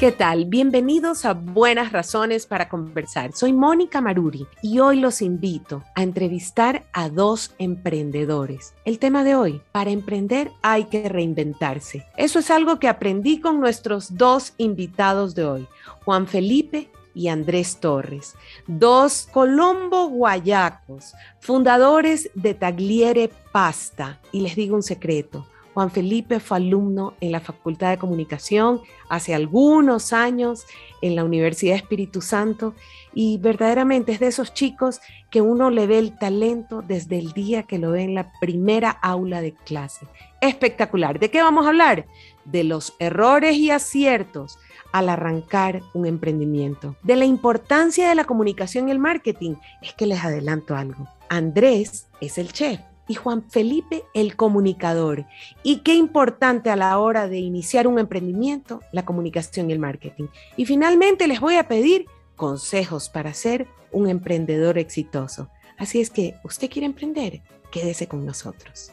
¿Qué tal? Bienvenidos a Buenas Razones para Conversar. Soy Mónica Maruri y hoy los invito a entrevistar a dos emprendedores. El tema de hoy, para emprender hay que reinventarse. Eso es algo que aprendí con nuestros dos invitados de hoy, Juan Felipe y Andrés Torres, dos colombo guayacos, fundadores de Tagliere Pasta. Y les digo un secreto, Juan Felipe fue alumno en la Facultad de Comunicación hace algunos años en la Universidad Espíritu Santo y verdaderamente es de esos chicos que uno le ve el talento desde el día que lo ve en la primera aula de clase. Espectacular. ¿De qué vamos a hablar? De los errores y aciertos al arrancar un emprendimiento. De la importancia de la comunicación y el marketing. Es que les adelanto algo. Andrés es el chef y Juan Felipe el comunicador. Y qué importante a la hora de iniciar un emprendimiento, la comunicación y el marketing. Y finalmente les voy a pedir consejos para ser un emprendedor exitoso. Así es que, ¿usted quiere emprender? Quédese con nosotros.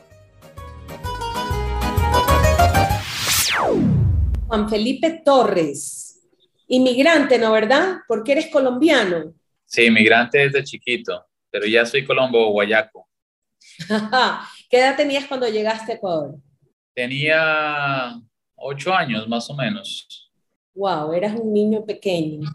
Juan Felipe Torres, inmigrante, ¿no verdad? Porque eres colombiano. Sí, inmigrante desde chiquito, pero ya soy colombo guayaco. ¿Qué edad tenías cuando llegaste a Ecuador? Tenía ocho años más o menos. Wow, eras un niño pequeño.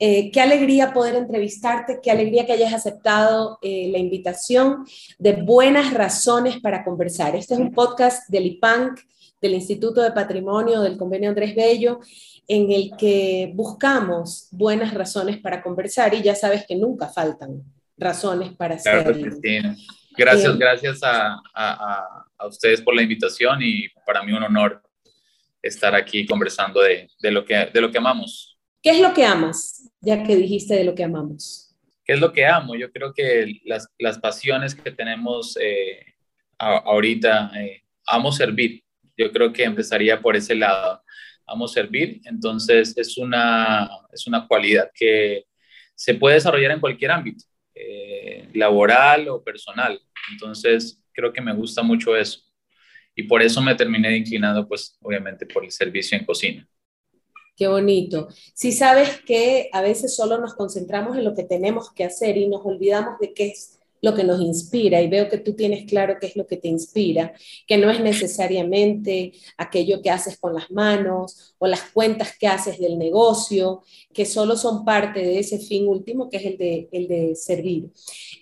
Eh, qué alegría poder entrevistarte, qué alegría que hayas aceptado eh, la invitación de Buenas Razones para Conversar. Este es un podcast del IPANC, del Instituto de Patrimonio del Convenio Andrés Bello, en el que buscamos buenas razones para conversar y ya sabes que nunca faltan razones para hacerlo. Gracias, gracias a, a, a, ustedes por la invitación y para mí un honor estar aquí conversando de, de, lo, que, de lo que amamos. ¿Qué es lo que amas? Ya que dijiste de lo que amamos. ¿Qué es lo que amo? Yo creo que las, las pasiones que tenemos eh, ahorita, eh, amo servir. Yo creo que empezaría por ese lado. Amo servir, entonces es una, es una cualidad que se puede desarrollar en cualquier ámbito, eh, laboral o personal. Entonces, creo que me gusta mucho eso. Y por eso me terminé inclinando, pues, obviamente, por el servicio en cocina. Qué bonito. Si sabes que a veces solo nos concentramos en lo que tenemos que hacer y nos olvidamos de qué es lo que nos inspira y veo que tú tienes claro qué es lo que te inspira, que no es necesariamente aquello que haces con las manos o las cuentas que haces del negocio, que solo son parte de ese fin último que es el de, el de servir.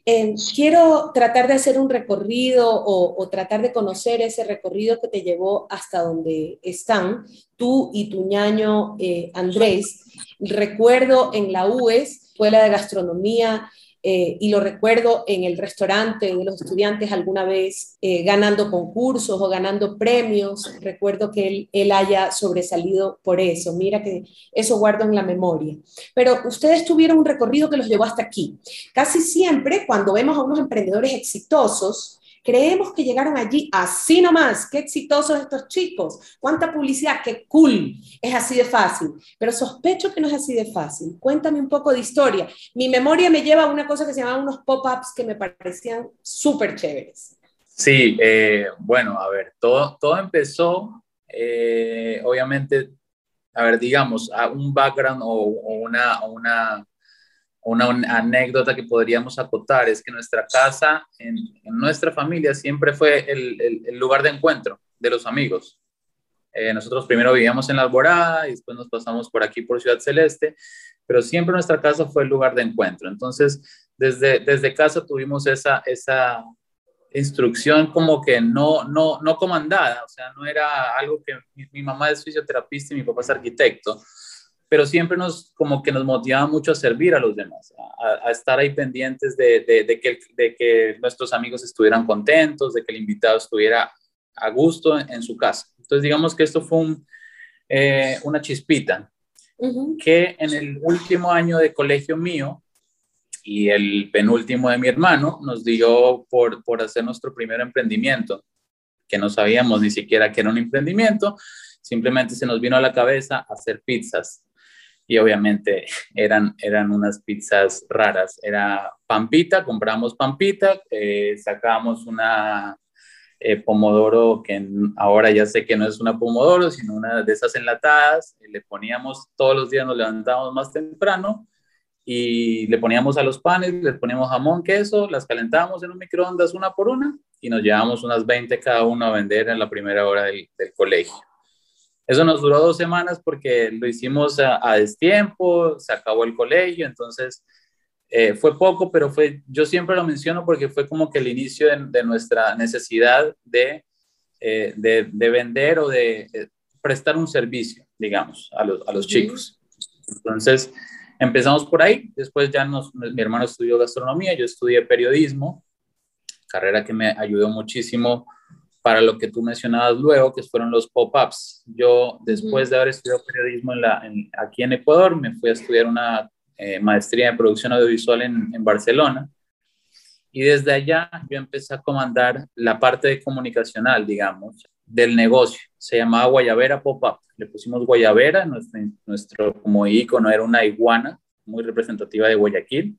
Eh, quiero tratar de hacer un recorrido o, tratar de conocer ese recorrido que te llevó hasta donde están tú y tu ñaño eh, Andrés. Recuerdo en la UES, Escuela de Gastronomía, eh, y lo recuerdo en el restaurante de los estudiantes alguna vez eh, ganando concursos o ganando premios. Recuerdo que él, él, haya sobresalido por eso. Mira que eso guardo en la memoria. Pero ustedes tuvieron un recorrido que los llevó hasta aquí. Casi siempre cuando vemos a unos emprendedores exitosos, Creemos que llegaron allí así nomás. Qué exitosos estos chicos. Cuánta publicidad, qué cool. Es así de fácil. Pero sospecho que no es así de fácil. Cuéntame un poco de historia. Mi memoria me lleva a una cosa que se llama unos pop-ups que me parecían súper chéveres. Sí, eh, bueno, a ver, todo, todo empezó, eh, obviamente, a ver, digamos, a un background o, una, una una, anécdota que podríamos acotar es que nuestra casa, en, nuestra familia, siempre fue el, el, lugar de encuentro de los amigos. Eh, nosotros primero vivíamos en La Alborada y después nos pasamos por aquí, por Ciudad Celeste, pero siempre nuestra casa fue el lugar de encuentro. Entonces, desde, desde casa tuvimos esa, esa instrucción como que no, no, no comandada, o sea, no era algo que mi, mi mamá es fisioterapista y mi papá es arquitecto, pero siempre nos, como que nos motivaba mucho a servir a los demás, a, estar ahí pendientes de, de, que, de, que, nuestros amigos estuvieran contentos, de que el invitado estuviera a gusto en, su casa. Entonces, digamos que esto fue un, eh, una chispita que en el último año de colegio mío y el penúltimo de mi hermano nos dio por, por hacer nuestro primer emprendimiento, que no sabíamos ni siquiera que era un emprendimiento, simplemente se nos vino a la cabeza hacer pizzas y obviamente eran, eran unas pizzas raras. Era pampita, compramos pampita, eh, sacábamos una, eh, pomodoro, que ahora ya sé que no es una pomodoro, sino una de esas enlatadas. Le poníamos todos los días, nos levantábamos más temprano y le poníamos a los panes, le poníamos jamón, queso, las calentábamos en un microondas una por una y nos llevábamos unas 20 cada uno a vender en la primera hora del, colegio. Eso nos duró dos semanas porque lo hicimos a, destiempo, se acabó el colegio, entonces eh, fue poco, pero fue, yo siempre lo menciono porque fue como que el inicio de, nuestra necesidad de, eh, de, de, vender o de eh, prestar un servicio, digamos, a los, a los chicos. Entonces, empezamos por ahí, después ya nos, mi hermano estudió gastronomía, yo estudié periodismo, carrera que me ayudó muchísimo para lo que tú mencionabas luego, que fueron los pop-ups. Yo, después de haber estudiado periodismo en la, aquí en Ecuador, me fui a estudiar una eh, maestría en producción audiovisual en, en Barcelona. Y desde allá yo empecé a comandar la parte de comunicacional, digamos, del negocio. Se llamaba Guayabera Pop-Up. Le pusimos Guayabera, nuestro, nuestro como icono era una iguana muy representativa de Guayaquil.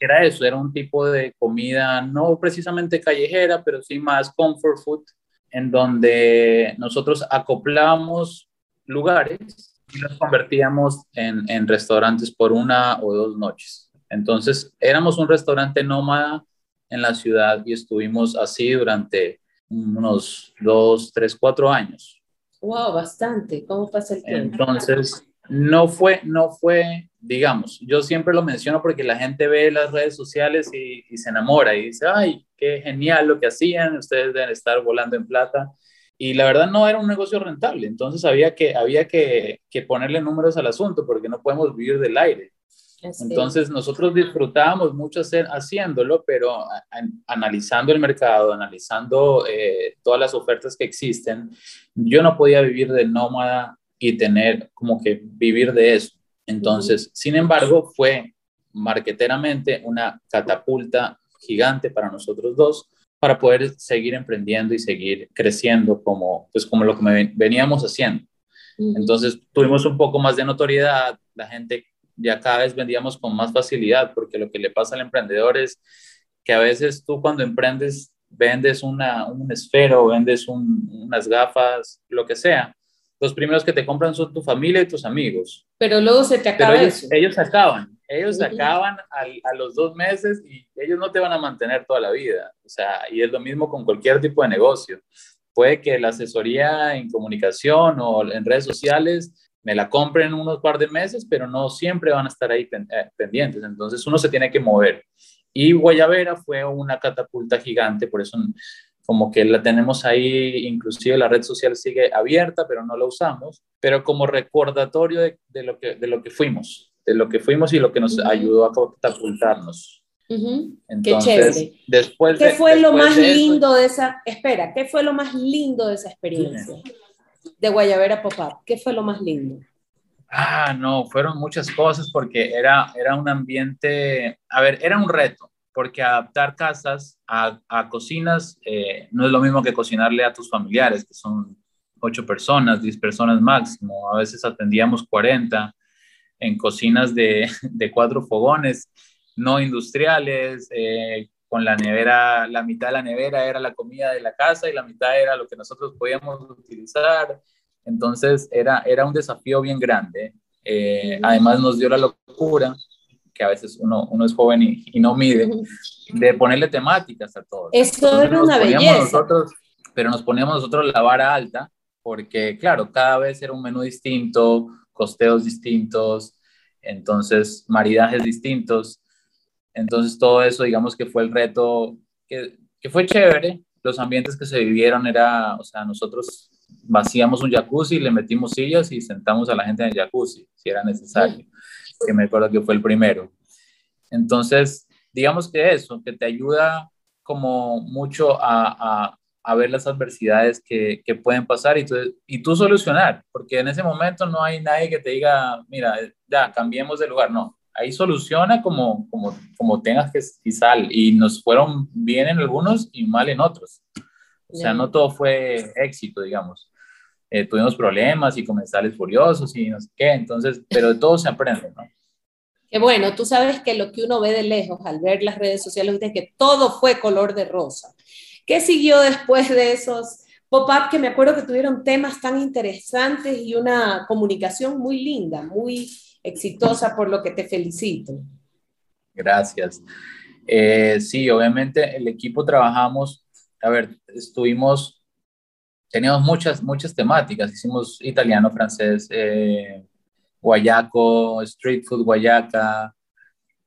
Era eso, era un tipo de comida no precisamente callejera, pero sí más comfort food, en donde nosotros acoplábamos lugares y los convertíamos en, en restaurantes por una o dos noches. Entonces, éramos un restaurante nómada en la ciudad y estuvimos así durante unos dos, tres, cuatro años. Wow, bastante. ¿Cómo pasa el tiempo? Entonces, no fue, no fue, digamos, yo siempre lo menciono porque la gente ve las redes sociales y, se enamora y dice, ay, qué genial lo que hacían, ustedes deben estar volando en plata. Y la verdad no era un negocio rentable, entonces había que, había que, que ponerle números al asunto porque no podemos vivir del aire. Entonces nosotros disfrutábamos mucho hacer, haciéndolo, pero analizando el mercado, analizando eh, todas las ofertas que existen, yo no podía vivir de nómada y tener como que vivir de eso. Entonces, sin embargo, fue marqueteramente una catapulta gigante para nosotros dos para poder seguir emprendiendo y seguir creciendo como, pues como lo que veníamos haciendo. Entonces tuvimos un poco más de notoriedad, la gente ya cada vez vendíamos con más facilidad, porque lo que le pasa al emprendedor es que a veces tú cuando emprendes vendes una, un esfero, vendes unas gafas, lo que sea. Los primeros que te compran son tu familia y tus amigos. Pero luego se te acaba ellos, eso. Ellos acaban, ellos se acaban a los dos meses y ellos no te van a mantener toda la vida. O sea, y es lo mismo con cualquier tipo de negocio. Puede que la asesoría en comunicación o en redes sociales me la compren unos par de meses, pero no siempre van a estar ahí eh, pendientes. Entonces uno se tiene que mover. Y Guayabera fue una catapulta gigante, por eso como que la tenemos ahí, inclusive la red social sigue abierta, pero no la usamos, pero como recordatorio de, lo, que, de lo que fuimos, de lo que fuimos y lo que nos ayudó a catapultarnos. Qué chévere. Después ¿Qué fue lo más lindo de esa, espera, qué fue lo más lindo de esa experiencia? de Guayabera Pop-Up? ¿Qué fue lo más lindo? Ah, no, fueron muchas cosas porque era, era un ambiente, a ver, era un reto, porque adaptar casas a, a cocinas eh, no es lo mismo que cocinarle a tus familiares, que son ocho personas, diez personas máximo, a veces atendíamos 40 en cocinas de, de cuatro fogones, no industriales, eh, con la nevera, la mitad de la nevera era la comida de la casa y la mitad era lo que nosotros podíamos utilizar. Entonces era, era un desafío bien grande. Eh, además nos dio la locura, que a veces uno, uno es joven y, no mide, de ponerle temáticas a todo. Eso era una belleza. Nosotros, pero nos poníamos nosotros la vara alta, porque claro, cada vez era un menú distinto, costeos distintos, entonces maridajes distintos. Entonces todo eso, digamos que fue el reto, que, que fue chévere. Los ambientes que se vivieron era, o sea, nosotros vaciamos un jacuzzi, le metimos sillas y sentamos a la gente en el jacuzzi, si era necesario, que me acuerdo que fue el primero. Entonces, digamos que eso, que te ayuda como mucho a, a, a ver las adversidades que, que pueden pasar y tú, y tú solucionar, porque en ese momento no hay nadie que te diga, mira, ya, cambiemos de lugar, no, ahí soluciona como, como, como tengas que y sal. Y nos fueron bien en algunos y mal en otros. O sea, no todo fue éxito, digamos. Eh, tuvimos problemas y comensales furiosos y no sé qué, entonces, pero de todo se aprende, ¿no? Que bueno, tú sabes que lo que uno ve de lejos al ver las redes sociales es que todo fue color de rosa ¿Qué siguió después de esos pop-up que me acuerdo que tuvieron temas tan interesantes y una comunicación muy linda, muy exitosa, por lo que te felicito? Gracias. Eh, sí, obviamente el equipo trabajamos, a ver, estuvimos, teníamos muchas, muchas temáticas, hicimos italiano, francés, eh, guayaco, street food guayaca,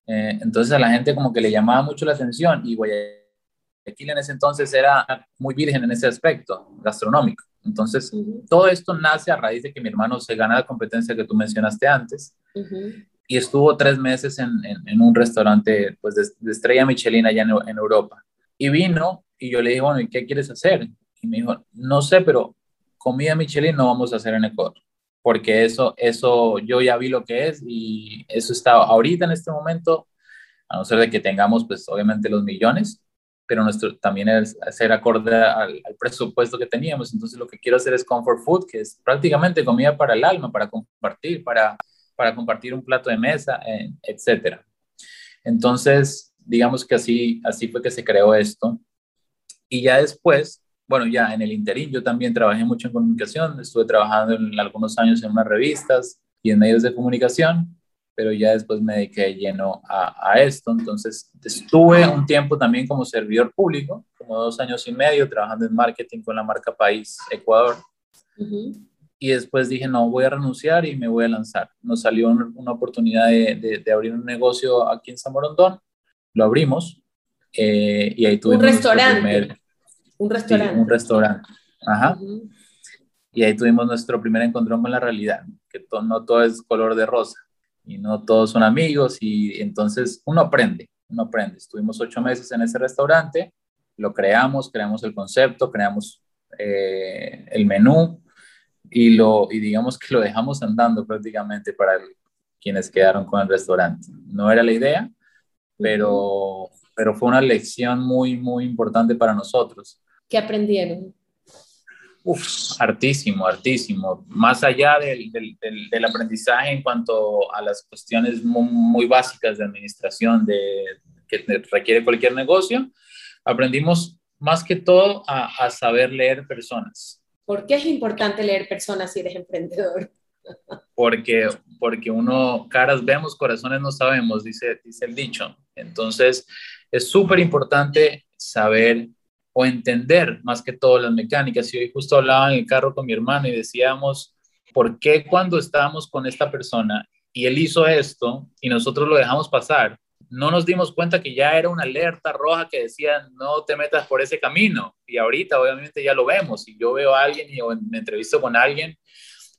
eh, entonces a la gente como que le llamaba mucho la atención y Guayaquil en ese entonces era muy virgen en ese aspecto gastronómico. Entonces, todo esto nace a raíz de que mi hermano se gana la competencia que tú mencionaste antes y estuvo tres meses en, en, un restaurante pues, de, estrella Michelin allá en, en, Europa. Y vino y yo le dije, bueno, ¿y qué quieres hacer? Y me dijo, no sé, pero comida Michelin no vamos a hacer en Ecuador porque eso, eso yo ya vi lo que es y eso está ahorita en este momento, a no ser de que tengamos pues obviamente los millones, pero nuestro también es ser acorde al, presupuesto que teníamos. Entonces lo que quiero hacer es comfort food, que es prácticamente comida para el alma, para compartir, para, para compartir un plato de mesa, eh, etcétera. Entonces, digamos que así, así fue que se creó esto. Y ya después, bueno, ya en el interín yo también trabajé mucho en comunicación, estuve trabajando en algunos años en unas revistas y en medios de comunicación, pero ya después me dediqué lleno a, esto. Entonces estuve un tiempo también como servidor público, como dos años y medio trabajando en marketing con la marca País Ecuador. Y después dije, no, voy a renunciar y me voy a lanzar. Nos salió una oportunidad de, de, abrir un negocio aquí en San Morondón, lo abrimos eh, y ahí tuvimos... Un restaurante. Un restaurante. un restaurante. Ajá. Y ahí tuvimos nuestro primer encontrón con la realidad, que no todo es color de rosa y no todos son amigos y entonces uno aprende, uno aprende. Estuvimos ocho meses en ese restaurante, lo creamos, creamos el concepto, creamos eh, el menú y, lo, y digamos que lo dejamos andando prácticamente para quienes quedaron con el restaurante. No era la idea, pero, pero fue una lección muy, muy importante para nosotros ¿Qué aprendieron? Uf, hartísimo, hartísimo. Más allá del, del, del, aprendizaje en cuanto a las cuestiones muy, básicas de administración de, que requiere cualquier negocio, aprendimos más que todo a, a, saber leer personas. ¿Por qué es importante leer personas si eres emprendedor? Porque, porque uno, caras vemos, corazones no sabemos, dice, dice el dicho. Entonces, es súper importante saber o entender más que todo las mecánicas. Y hoy justo hablaba en el carro con mi hermano y decíamos, ¿por qué cuando estábamos con esta persona y él hizo esto y nosotros lo dejamos pasar, no nos dimos cuenta que ya era una alerta roja que decía no te metas por ese camino? Y ahorita obviamente ya lo vemos y yo veo a alguien y me entrevisto con alguien,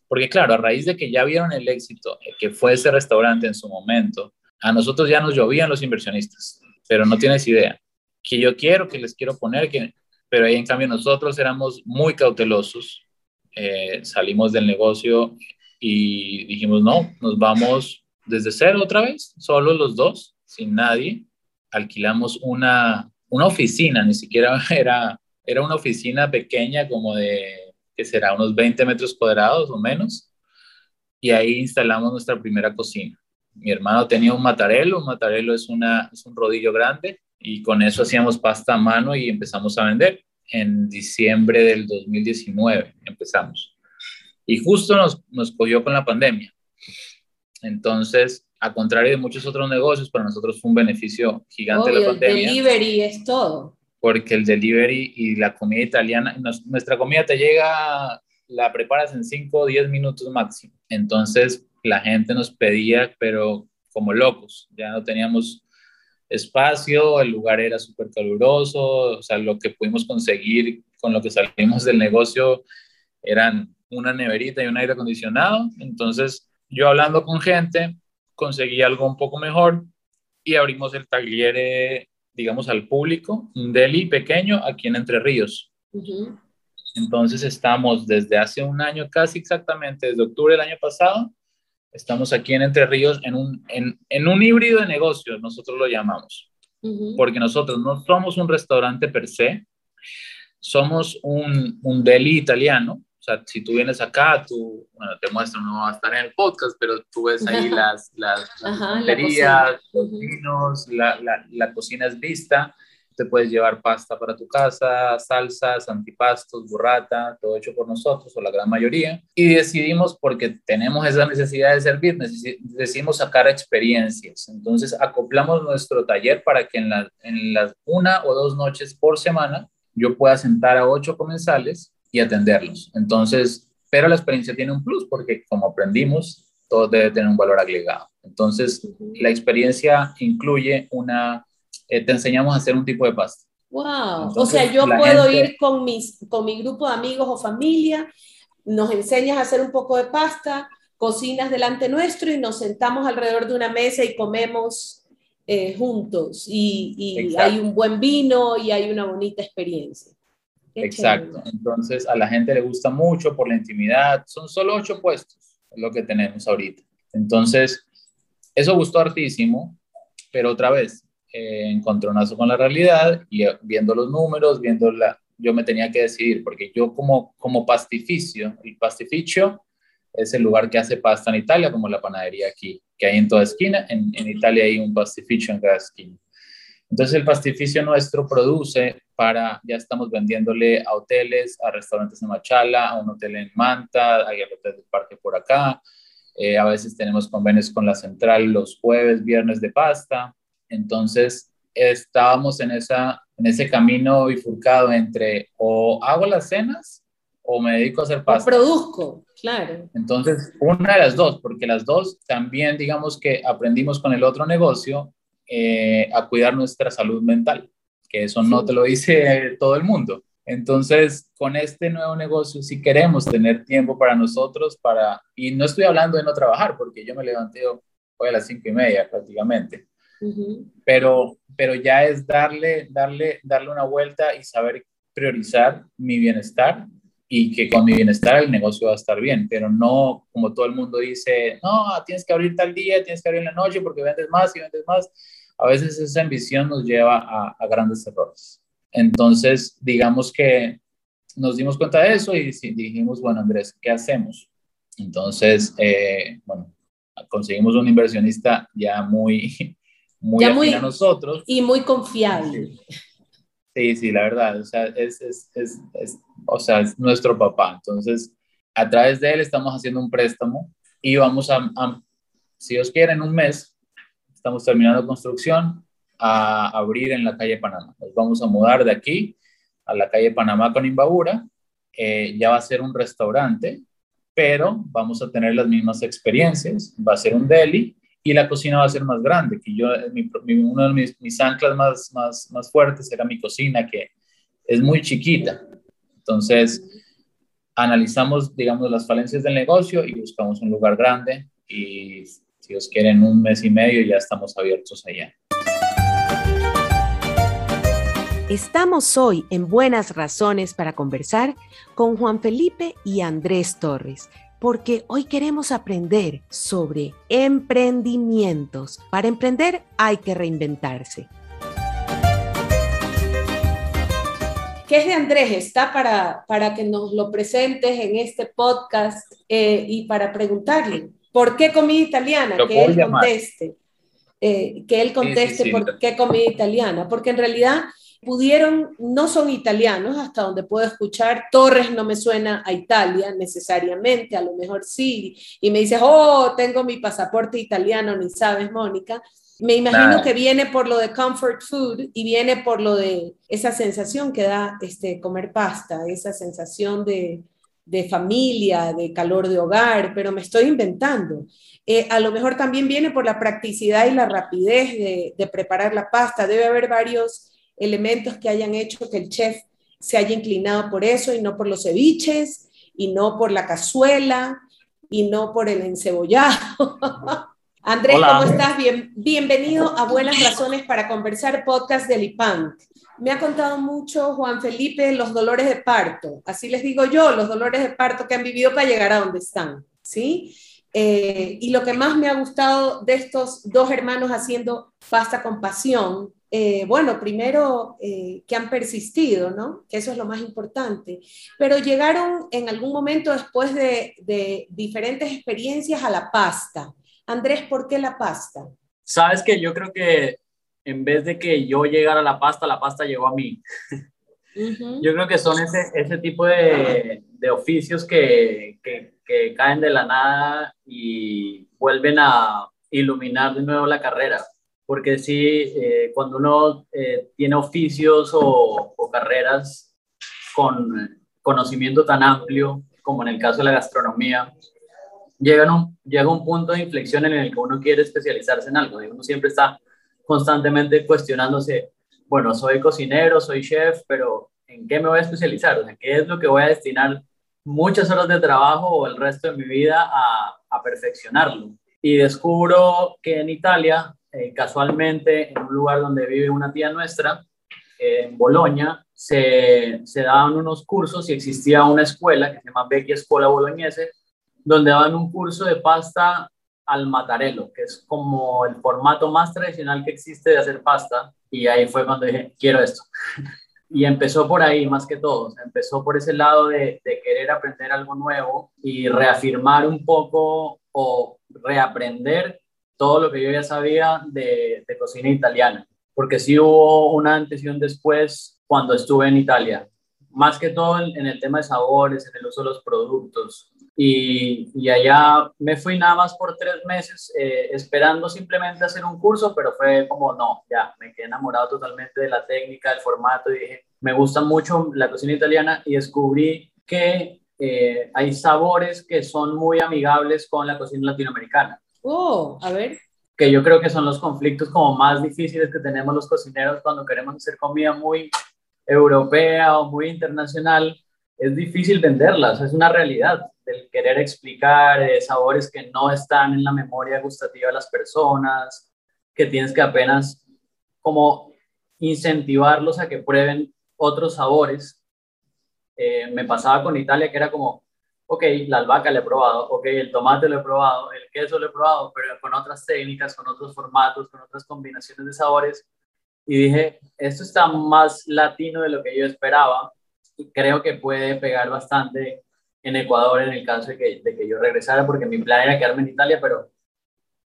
porque claro, a raíz de que ya vieron el éxito eh, que fue ese restaurante en su momento, a nosotros ya nos llovían los inversionistas, pero no tienes idea que yo quiero, que les quiero poner, que, pero ahí en cambio nosotros éramos muy cautelosos, eh, salimos del negocio y dijimos, no, nos vamos desde cero otra vez, solo los dos, sin nadie, alquilamos una, una oficina, ni siquiera era, era una oficina pequeña como de, que será unos 20 metros cuadrados o menos, y ahí instalamos nuestra primera cocina. Mi hermano tenía un matarelo, un matarelo es, una, es un rodillo grande, y con eso hacíamos pasta a mano y empezamos a vender. En diciembre del 2019 empezamos. Y justo nos, nos cogió con la pandemia. Entonces, a contrario de muchos otros negocios, para nosotros fue un beneficio gigante la pandemia. El delivery es todo. Porque el delivery y la comida italiana, nuestra comida te llega, la preparas en 5 o 10 minutos máximo. Entonces, la gente nos pedía, pero como locos, ya no teníamos espacio, el lugar era súper caluroso, o sea, lo que pudimos conseguir con lo que salimos del negocio eran una neverita y un aire acondicionado. Entonces, yo hablando con gente, conseguí algo un poco mejor y abrimos el taller, digamos, al público, un deli pequeño aquí en Entre Ríos. Entonces, estamos desde hace un año, casi exactamente, desde octubre del año pasado, Estamos aquí en Entre Ríos en un, en, en un híbrido de negocios, nosotros lo llamamos, porque nosotros no somos un restaurante per se, somos un, un deli italiano. O sea, si tú vienes acá, tú, bueno, te muestro, no va a estar en el podcast, pero tú ves ahí las, las, las los vinos, la, la, la, cocina es vista te puedes llevar pasta para tu casa, salsas, antipastos, burrata, todo hecho por nosotros o la gran mayoría. Y decidimos, porque tenemos esa necesidad de servir, decidimos sacar experiencias. Entonces acoplamos nuestro taller para que en, en las una o dos noches por semana yo pueda sentar a ocho comensales y atenderlos. Entonces, pero la experiencia tiene un plus porque como aprendimos, todo debe tener un valor agregado. Entonces, la experiencia incluye una eh, te enseñamos a hacer un tipo de pasta. Wow, o sea, yo puedo ir con, mis, con mi grupo de amigos o familia, nos enseñas a hacer un poco de pasta, cocinas delante nuestro y nos sentamos alrededor de una mesa y comemos eh, juntos y, y hay un buen vino y hay una bonita experiencia. Exacto, entonces a la gente le gusta mucho por la intimidad, son solo ocho puestos, es lo que tenemos ahorita. Entonces, eso gustó hartísimo, pero otra vez, eh, encontronazo con la realidad y eh, viendo los números, viendo la, yo me tenía que decidir, porque yo como, como pastificio, el pastificio es el lugar que hace pasta en Italia, como la panadería aquí, que hay en toda esquina, en, en Italia hay un pastificio en cada esquina. Entonces el pastificio nuestro produce para, ya estamos vendiéndole a hoteles, a restaurantes en Machala, a un hotel en Manta, hay el hotel del parque por acá, eh, a veces tenemos convenios con la central los jueves, viernes de pasta, entonces, estábamos en, esa, en ese camino bifurcado entre o hago las cenas o me dedico a hacer pasta. O produzco, claro. Entonces, una de las dos, porque las dos también, digamos que aprendimos con el otro negocio eh, a cuidar nuestra salud mental, que eso no te lo dice todo el mundo. Entonces, con este nuevo negocio, si queremos tener tiempo para nosotros, para, y no estoy hablando de no trabajar, porque yo me levanté hoy a las cinco y media prácticamente pero, pero ya es darle, darle, darle una vuelta y saber priorizar mi bienestar y que con mi bienestar el negocio va a estar bien, pero no como todo el mundo dice, no, tienes que abrir tal día, tienes que abrir en la noche porque vendes más y vendes más. A veces esa ambición nos lleva a, a grandes errores. Entonces, digamos que nos dimos cuenta de eso y dijimos, bueno, Andrés, ¿qué hacemos? Entonces, eh, bueno, conseguimos un inversionista ya muy, muy, a nosotros. Y muy confiable. Sí, sí, la verdad, o sea, es, es, es, es, o sea, es nuestro papá. Entonces, a través de él estamos haciendo un préstamo y vamos a, si Dios quiere, en un mes, estamos terminando construcción, a abrir en la calle Panamá. Nos vamos a mudar de aquí a la calle Panamá con Imbabura. Eh, ya va a ser un restaurante, pero vamos a tener las mismas experiencias. Va a ser un deli y la cocina va a ser más grande, que yo, uno de mis, mis, anclas más, más, más fuertes era mi cocina, que es muy chiquita. Entonces, analizamos, digamos, las falencias del negocio y buscamos un lugar grande y si os quieren un mes y medio ya estamos abiertos allá. Estamos hoy en Buenas Razones para conversar con Juan Felipe y Andrés Torres, porque hoy queremos aprender sobre emprendimientos. Para emprender hay que reinventarse. ¿Qué es de Andrés? Está para, para que nos lo presentes en este podcast eh, y para preguntarle, ¿por qué comida italiana? que él conteste. Eh, que él conteste por qué comida italiana, porque en realidad pudieron, no son italianos, hasta donde puedo escuchar, Torres no me suena a Italia necesariamente, a lo mejor sí, y me dices, oh, tengo mi pasaporte italiano, ni sabes, Mónica. Me imagino que viene por lo de comfort food y viene por lo de esa sensación que da este, comer pasta, esa sensación de, de familia, de calor de hogar, pero me estoy inventando. Eh, a lo mejor también viene por la practicidad y la rapidez de, de preparar la pasta. Debe haber varios elementos que hayan hecho que el chef se haya inclinado por eso y no por los ceviches y no por la cazuela y no por el encebollado. Andrés, ¿cómo estás? Bien, bienvenido a Buenas Razones para Conversar, podcast del IPAN. Me ha contado mucho Juan Felipe los dolores de parto, así les digo yo, los dolores de parto que han vivido para llegar a donde están, ¿sí? Eh, y lo que más me ha gustado de estos dos hermanos haciendo pasta con pasión eh, bueno, primero eh, que han persistido, ¿no? Que eso es lo más importante. Pero llegaron en algún momento después de, diferentes experiencias a la pasta. Andrés, ¿por qué la pasta? Sabes que yo creo que en vez de que yo llegara a la pasta, la pasta llegó a mí. Yo creo que son ese, ese tipo de, de oficios que, que, que, caen de la nada y vuelven a iluminar de nuevo la carrera. Porque sí, eh, cuando uno eh, tiene oficios o, o carreras con conocimiento tan amplio como en el caso de la gastronomía, llega un, llega un punto de inflexión en el que uno quiere especializarse en algo. Uno siempre está constantemente cuestionándose, bueno, soy cocinero, soy chef, pero ¿en qué me voy a especializar? O sea, ¿qué es lo que voy a destinar muchas horas de trabajo o el resto de mi vida a, a perfeccionarlo? Y descubro que en Italia, eh, casualmente, en un lugar donde vive una tía nuestra, eh, en Bolonia, se, daban unos cursos y existía una escuela que se llama Vecchia Escuela Bolognese, donde daban un curso de pasta al matarello, que es como el formato más tradicional que existe de hacer pasta. Y ahí fue cuando dije, quiero esto. y empezó por ahí más que todo, empezó por ese lado de, querer aprender algo nuevo y reafirmar un poco o reaprender todo lo que yo ya sabía de, de cocina italiana, porque sí hubo una antes y un después cuando estuve en Italia, más que todo en, en el tema de sabores, en el uso de los productos, y, y, allá me fui nada más por tres meses eh, esperando simplemente hacer un curso, pero fue como, no, ya, me quedé enamorado totalmente de la técnica, del formato y dije, me gusta mucho la cocina italiana y descubrí que eh, hay sabores que son muy amigables con la cocina latinoamericana. Oh, a ver. Que yo creo que son los conflictos como más difíciles que tenemos los cocineros cuando queremos hacer comida muy europea o muy internacional es difícil venderlas, es una realidad del querer explicar eh, sabores que no están en la memoria gustativa de las personas, que tienes que apenas como incentivarlos a que prueben otros sabores. Eh, me pasaba con Italia que era como, ok, la albahaca le he probado, ok, el tomate lo he probado, el queso lo he probado, pero con otras técnicas, con otros formatos, con otras combinaciones de sabores. Y dije, esto está más latino de lo que yo esperaba y creo que puede pegar bastante en Ecuador en el caso de que, de que yo regresara, porque mi plan era quedarme en Italia, pero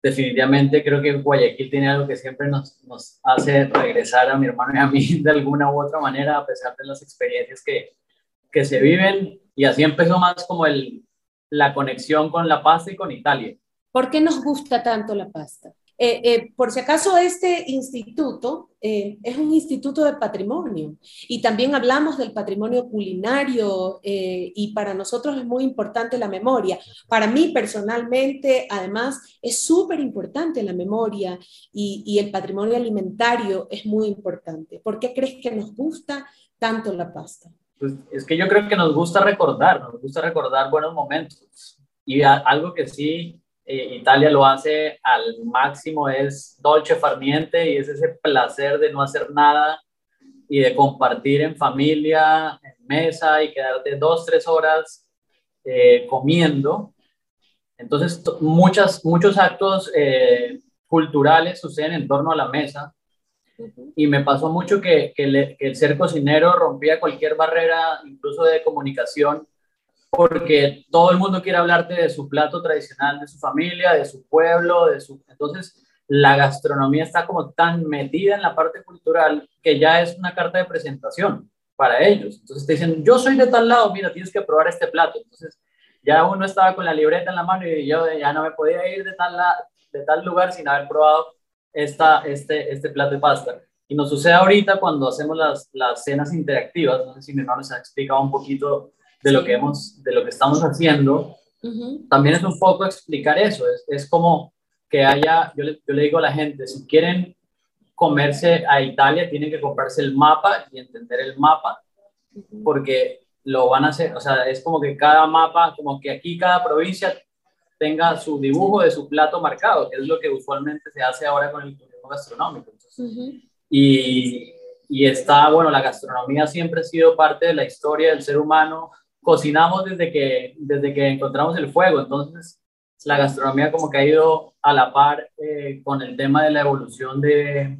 definitivamente creo que Guayaquil tiene algo que siempre nos, nos hace regresar a mi hermano y a mí de alguna u otra manera, a pesar de las experiencias que, que se viven. Y así empezó más como el, la conexión con la pasta y con Italia. ¿Por qué nos gusta tanto la pasta? Eh, eh, por si acaso, este instituto eh, es un instituto de patrimonio y también hablamos del patrimonio culinario eh, y para nosotros es muy importante la memoria. Para mí personalmente, además, es súper importante la memoria y, y el patrimonio alimentario es muy importante. ¿Por qué crees que nos gusta tanto la pasta? Pues es que yo creo que nos gusta recordar, nos gusta recordar buenos momentos. Y algo que sí eh, Italia lo hace al máximo, es dolce farniente y es ese placer de no hacer nada y de compartir en familia, en mesa y quedarte dos, tres horas eh, comiendo. Entonces, muchas, muchos actos eh, culturales suceden en torno a la mesa. Y me pasó mucho que, que, el ser cocinero rompía cualquier barrera, incluso de comunicación, porque todo el mundo quiere hablarte de su plato tradicional, de su familia, de su pueblo, de su... Entonces, la gastronomía está como tan metida en la parte cultural que ya es una carta de presentación para ellos. Entonces te dicen, yo soy de tal lado, mira, tienes que probar este plato. Entonces, ya uno estaba con la libreta en la mano y yo ya no me podía ir de tal, de tal lugar sin haber probado esta, este, este plato de pasta. Y nos sucede ahorita cuando hacemos las, las cenas interactivas, no sé si mi hermano se ha explicado un poquito de lo que, hemos, de lo que estamos haciendo, uh -huh. también es un poco explicar eso. Es, es como que haya, yo le, yo le, digo a la gente, si quieren comerse a Italia, tienen que comprarse el mapa y entender el mapa, uh -huh. porque lo van a hacer, o sea, es como que cada mapa, como que aquí cada provincia tenga su dibujo de su plato marcado, que es lo que usualmente se hace ahora con el turismo gastronómico. Entonces, uh -huh. y, y está, bueno, la gastronomía siempre ha sido parte de la historia del ser humano, cocinamos desde que, desde que encontramos el fuego, entonces la gastronomía como que ha ido a la par eh, con el tema de la evolución de,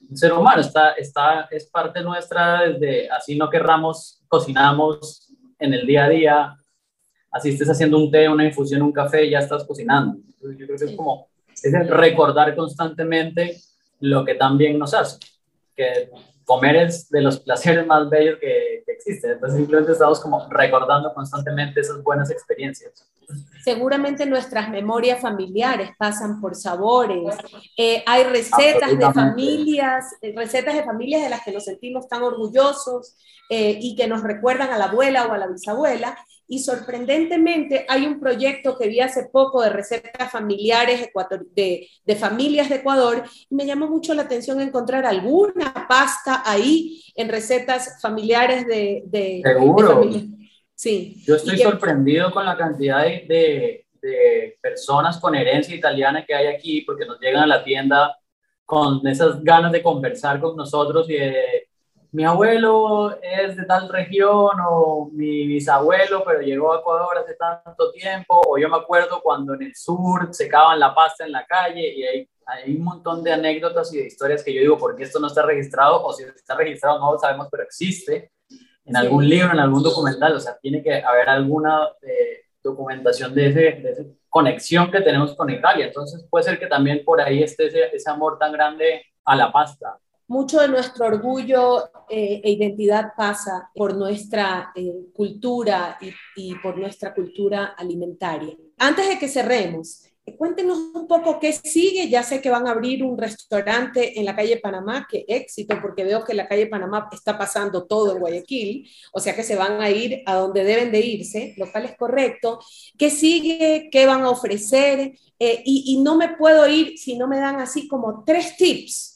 del ser humano, está, está, es parte nuestra desde, así no querramos, cocinamos en el día a día, así estés haciendo un té, una infusión, un café, ya estás cocinando. Entonces, yo creo que es como es recordar constantemente lo que también nos hace, que comer es de los placeres más bellos que, que existen. Entonces simplemente estamos como recordando constantemente esas buenas experiencias. Seguramente nuestras memorias familiares pasan por sabores. Eh, hay recetas de familias, eh, recetas de familias de las que nos sentimos tan orgullosos eh, y que nos recuerdan a la abuela o a la bisabuela. Y sorprendentemente hay un proyecto que vi hace poco de recetas familiares de, de familias de Ecuador y me llamó mucho la atención encontrar alguna pasta ahí en recetas familiares de, de, Seguro. Sí. Yo estoy sorprendido con la cantidad de, de, personas con herencia italiana que hay aquí porque nos llegan a la tienda con esas ganas de conversar con nosotros y de mi abuelo es de tal región o mi bisabuelo, pero llegó a Ecuador hace tanto tiempo, o yo me acuerdo cuando en el sur secaban la pasta en la calle y hay, hay un montón de anécdotas y de historias que yo digo, ¿por qué esto no está registrado? O si está registrado no lo sabemos, pero existe en algún libro, en algún documental, o sea, tiene que haber alguna eh, documentación de, ese, de, esa conexión que tenemos con Italia. Entonces puede ser que también por ahí esté ese, ese amor tan grande a la pasta mucho de nuestro orgullo eh, e identidad pasa por nuestra eh, cultura y, y, por nuestra cultura alimentaria. Antes de que cerremos, cuéntenos un poco qué sigue. Ya sé que van a abrir un restaurante en la calle Panamá, qué éxito, porque veo que la calle Panamá está pasando todo en Guayaquil, o sea que se van a ir a donde deben de irse, lo cual es correcto. ¿Qué sigue? ¿Qué van a ofrecer? Eh, y, y no me puedo ir si no me dan así como tres tips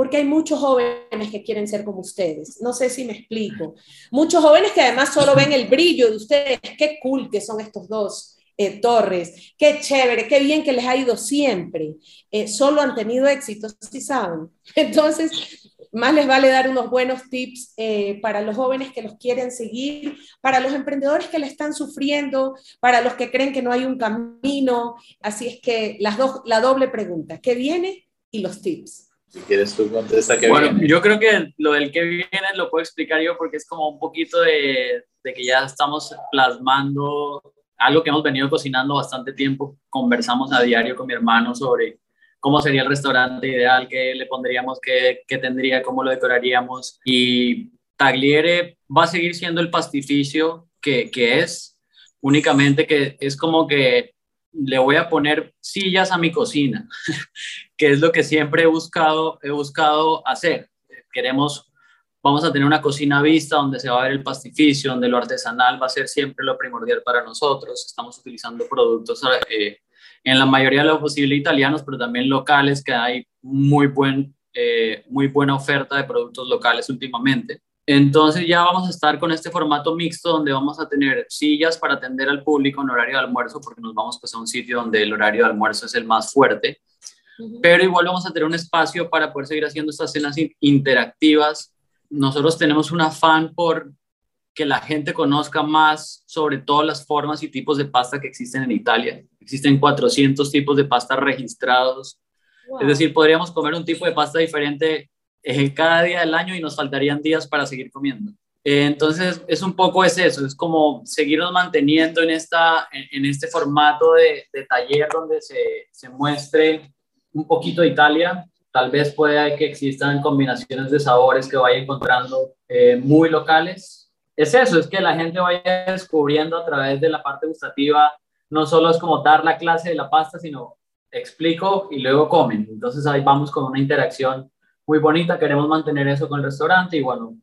porque hay muchos jóvenes que quieren ser como ustedes. No sé si me explico. Muchos jóvenes que además solo ven el brillo de ustedes. Qué cool que son estos dos eh, torres. Qué chévere, qué bien que les ha ido siempre. Eh, solo han tenido éxito, si saben. Entonces, más les vale dar unos buenos tips eh, para los jóvenes que los quieren seguir, para los emprendedores que le están sufriendo, para los que creen que no hay un camino. Así es que las dos, la doble pregunta, ¿qué viene? Y los tips. Si quieres tú contesta que bueno, yo creo que lo del que viene lo puedo explicar yo porque es como un poquito de, de, que ya estamos plasmando algo que hemos venido cocinando bastante tiempo. Conversamos a diario con mi hermano sobre cómo sería el restaurante ideal, qué le pondríamos, qué, qué tendría, cómo lo decoraríamos. Y Tagliere va a seguir siendo el pastificio que, que es, únicamente que es como que le voy a poner sillas a mi cocina, que es lo que siempre he buscado, he buscado hacer. Queremos, vamos a tener una cocina vista donde se va a ver el pastificio, donde lo artesanal va a ser siempre lo primordial para nosotros. Estamos utilizando productos eh, en la mayoría de lo posible italianos, pero también locales, que hay muy, buen, eh, muy buena oferta de productos locales últimamente. Entonces ya vamos a estar con este formato mixto donde vamos a tener sillas para atender al público en horario de almuerzo, porque nos vamos pues, a un sitio donde el horario de almuerzo es el más fuerte. Pero igual vamos a tener un espacio para poder seguir haciendo estas cenas interactivas. Nosotros tenemos un afán por que la gente conozca más sobre todas las formas y tipos de pasta que existen en Italia. Existen 400 tipos de pasta registrados. Es decir, podríamos comer un tipo de pasta diferente eh, cada día del año y nos faltarían días para seguir comiendo. Eh, entonces, es un poco es eso, es como seguirnos manteniendo en, esta, en, este formato de, de, taller donde se, se muestre un poquito de Italia. Tal vez pueda que existan combinaciones de sabores que vaya encontrando eh, muy locales. Es eso, es que la gente vaya descubriendo a través de la parte gustativa, no solo es como dar la clase de la pasta, sino explico y luego comen. Entonces ahí vamos con una interacción muy bonita, queremos mantener eso con el restaurante y bueno,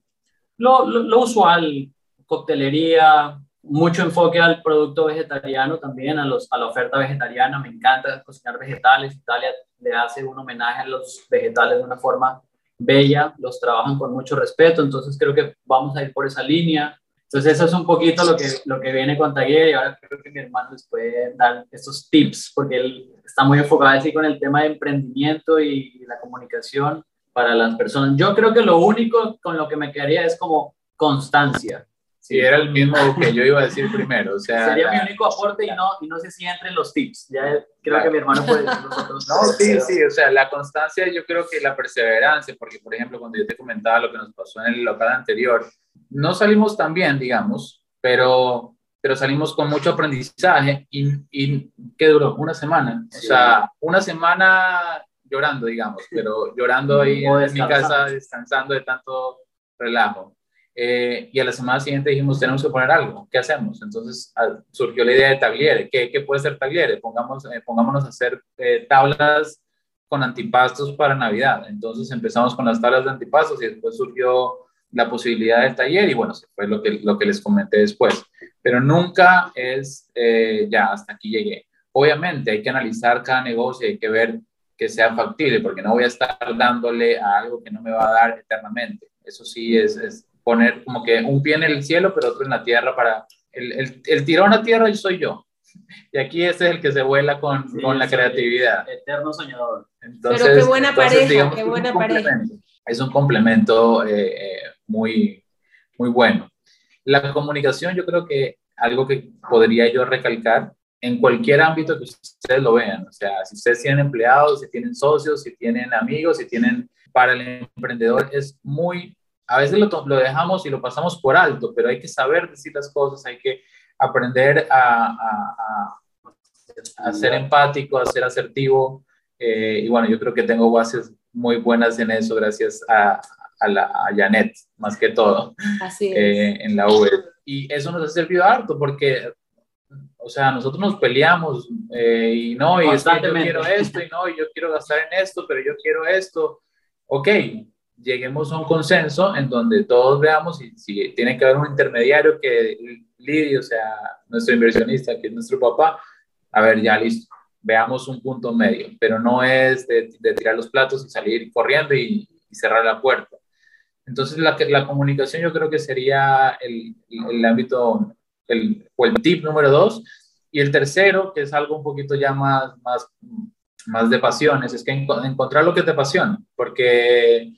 lo, lo, usual, coctelería, mucho enfoque al producto vegetariano también, a, los, a la oferta vegetariana, me encanta cocinar vegetales, Italia le hace un homenaje a los vegetales de una forma bella, los trabajan con mucho respeto, entonces creo que vamos a ir por esa línea. Entonces eso es un poquito lo que, lo que viene con Taller y ahora creo que mi hermano les puede dar estos tips porque él está muy enfocado así con el tema de emprendimiento y la comunicación para las personas. Yo creo que lo único con lo que me quedaría es como constancia. Sí, era el mismo que yo iba a decir primero. O sea, Sería mi único aporte y no, y no sé si entren los tips. Ya creo que mi hermano puede decir los otros. No, sí, sí, o sea, la constancia yo creo que la perseverancia, porque por ejemplo cuando yo te comentaba lo que nos pasó en el local anterior, no salimos tan bien, digamos, pero, pero salimos con mucho aprendizaje y, y ¿qué duró? Una semana. O sea, una semana llorando, digamos, pero llorando ahí en mi casa, descansando de tanto relajo. Eh, y a la semana siguiente dijimos, tenemos que poner algo, ¿qué hacemos? Entonces ah, surgió la idea de Tagliere. ¿Qué, qué puede ser Tagliere? Pongamos, eh, pongámonos a hacer eh, tablas con antipastos para Navidad. Entonces empezamos con las tablas de antipastos y después surgió la posibilidad del taller y bueno, se fue lo que, lo que les comenté después. Pero nunca es, ya, hasta aquí llegué. Obviamente hay que analizar cada negocio, hay que ver que sea factible, porque no voy a estar dándole a algo que no me va a dar eternamente. Eso sí es, es poner como que un pie en el cielo, pero otro en la tierra para... El, el, el tirón a tierra soy yo. Y aquí ese es el que se vuela con, con la creatividad. Eterno soñador. Entonces, pero qué buena pareja, qué buena pareja. Es un complemento eh, eh, muy, muy bueno. La comunicación, yo creo que algo que podría yo recalcar en cualquier ámbito que ustedes lo vean. O sea, si ustedes tienen empleados, si tienen socios, si tienen amigos, si tienen para el emprendedor, es muy a veces lo, lo, dejamos y lo pasamos por alto, pero hay que saber decir las cosas, hay que aprender a, a, a, ser empático, a ser asertivo. Eh, y bueno, yo creo que tengo bases muy buenas en eso, gracias a, a, la, a Janet, más que todo, Así eh, en la web. Y eso nos ha servido harto porque, o sea, nosotros nos peleamos eh, y no, y es que yo quiero esto y no, y yo quiero gastar en esto, pero yo quiero esto. Ok, lleguemos a un consenso en donde todos veamos si, si tiene que haber un intermediario que Lidio, o sea, nuestro inversionista, que es nuestro papá, a ver, ya listo, veamos un punto medio, pero no es de, tirar los platos y salir corriendo y, cerrar la puerta. Entonces, la, la, comunicación yo creo que sería el, el, ámbito el, o el tip número dos. Y el tercero, que es algo un poquito ya más, más, más de pasiones, es que encontrar lo que te apasiona, porque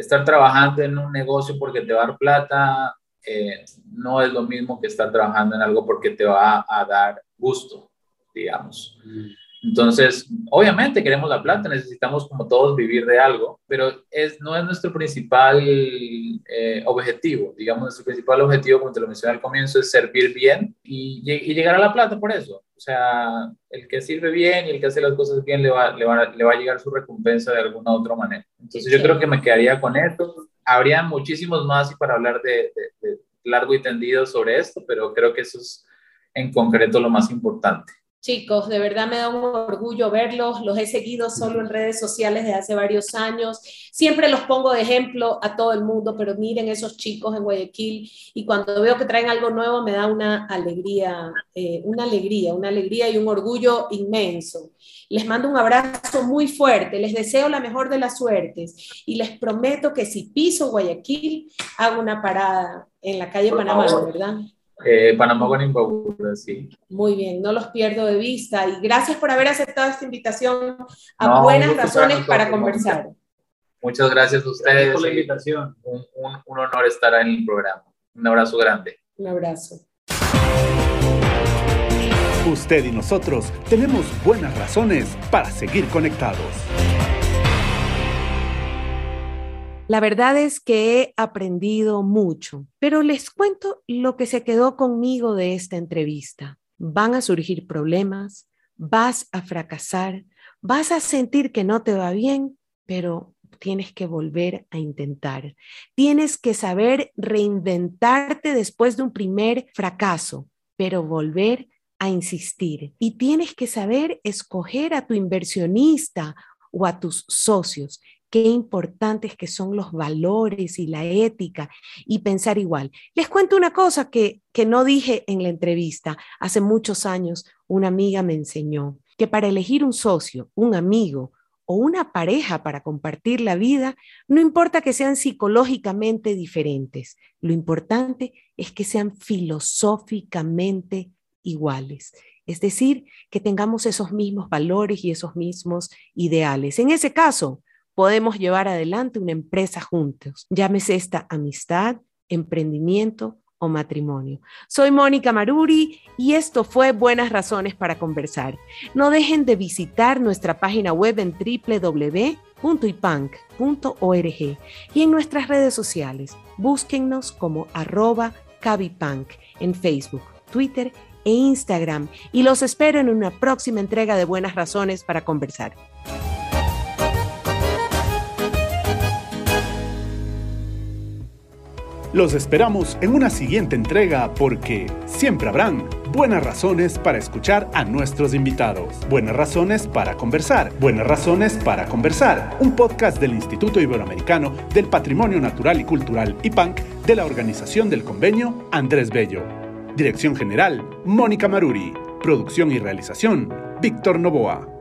estar trabajando en un negocio porque te va a dar plata eh, no es lo mismo que estar trabajando en algo porque te va a dar gusto, digamos. Mm. Entonces, obviamente queremos la plata, necesitamos como todos vivir de algo, pero es, no es nuestro principal eh, objetivo. Digamos, nuestro principal objetivo, como te lo mencioné al comienzo, es servir bien y, y, llegar a la plata por eso. O sea, el que sirve bien y el que hace las cosas bien le va, le va, le va a llegar su recompensa de alguna otra manera. Entonces, yo creo que me quedaría con esto. Habría muchísimos más para hablar de, de, de largo y tendido sobre esto, pero creo que eso es en concreto lo más importante. Chicos, de verdad me da un orgullo verlos, los he seguido solo en redes sociales desde hace varios años, siempre los pongo de ejemplo a todo el mundo, pero miren esos chicos en Guayaquil y cuando veo que traen algo nuevo me da una alegría, eh, una alegría, una alegría y un orgullo inmenso. Les mando un abrazo muy fuerte, les deseo la mejor de las suertes y les prometo que si piso Guayaquil hago una parada en la calle Panamá, ¿verdad? Eh, Panamá con Imbabura, sí. Muy bien, no los pierdo de vista y gracias por haber aceptado esta invitación a Buenas Razones para conversar. Muchas gracias a ustedes. Gracias por la invitación. Un, un, un honor estar en el programa. Un abrazo grande. Un abrazo. Usted y nosotros tenemos buenas razones para seguir conectados. La verdad es que he aprendido mucho, pero les cuento lo que se quedó conmigo de esta entrevista. Van a surgir problemas, vas a fracasar, vas a sentir que no te va bien, pero tienes que volver a intentar. Tienes que saber reinventarte después de un primer fracaso, pero volver a insistir. Y tienes que saber escoger a tu inversionista o a tus socios qué importantes que son los valores y la ética y pensar igual. Les cuento una cosa que, que no dije en la entrevista. Hace muchos años una amiga me enseñó que para elegir un socio, un amigo o una pareja para compartir la vida, no importa que sean psicológicamente diferentes, lo importante es que sean filosóficamente iguales. Es decir, que tengamos esos mismos valores y esos mismos ideales. En ese caso, podemos llevar adelante una empresa juntos. Llámese esta amistad, emprendimiento o matrimonio. Soy Mónica Maruri y esto fue Buenas Razones para Conversar. No dejen de visitar nuestra página web en www.ipank.org y en nuestras redes sociales. Búsquennos como arroba cabipunk en Facebook, Twitter e Instagram y los espero en una próxima entrega de Buenas Razones para Conversar. Los esperamos en una siguiente entrega porque siempre habrán buenas razones para escuchar a nuestros invitados. Buenas razones para conversar. Buenas razones para conversar. Un podcast del Instituto Iberoamericano del Patrimonio Natural y Cultural IPANC de la Organización del Convenio Andrés Bello. Dirección General, Mónica Maruri. Producción y realización, Víctor Novoa.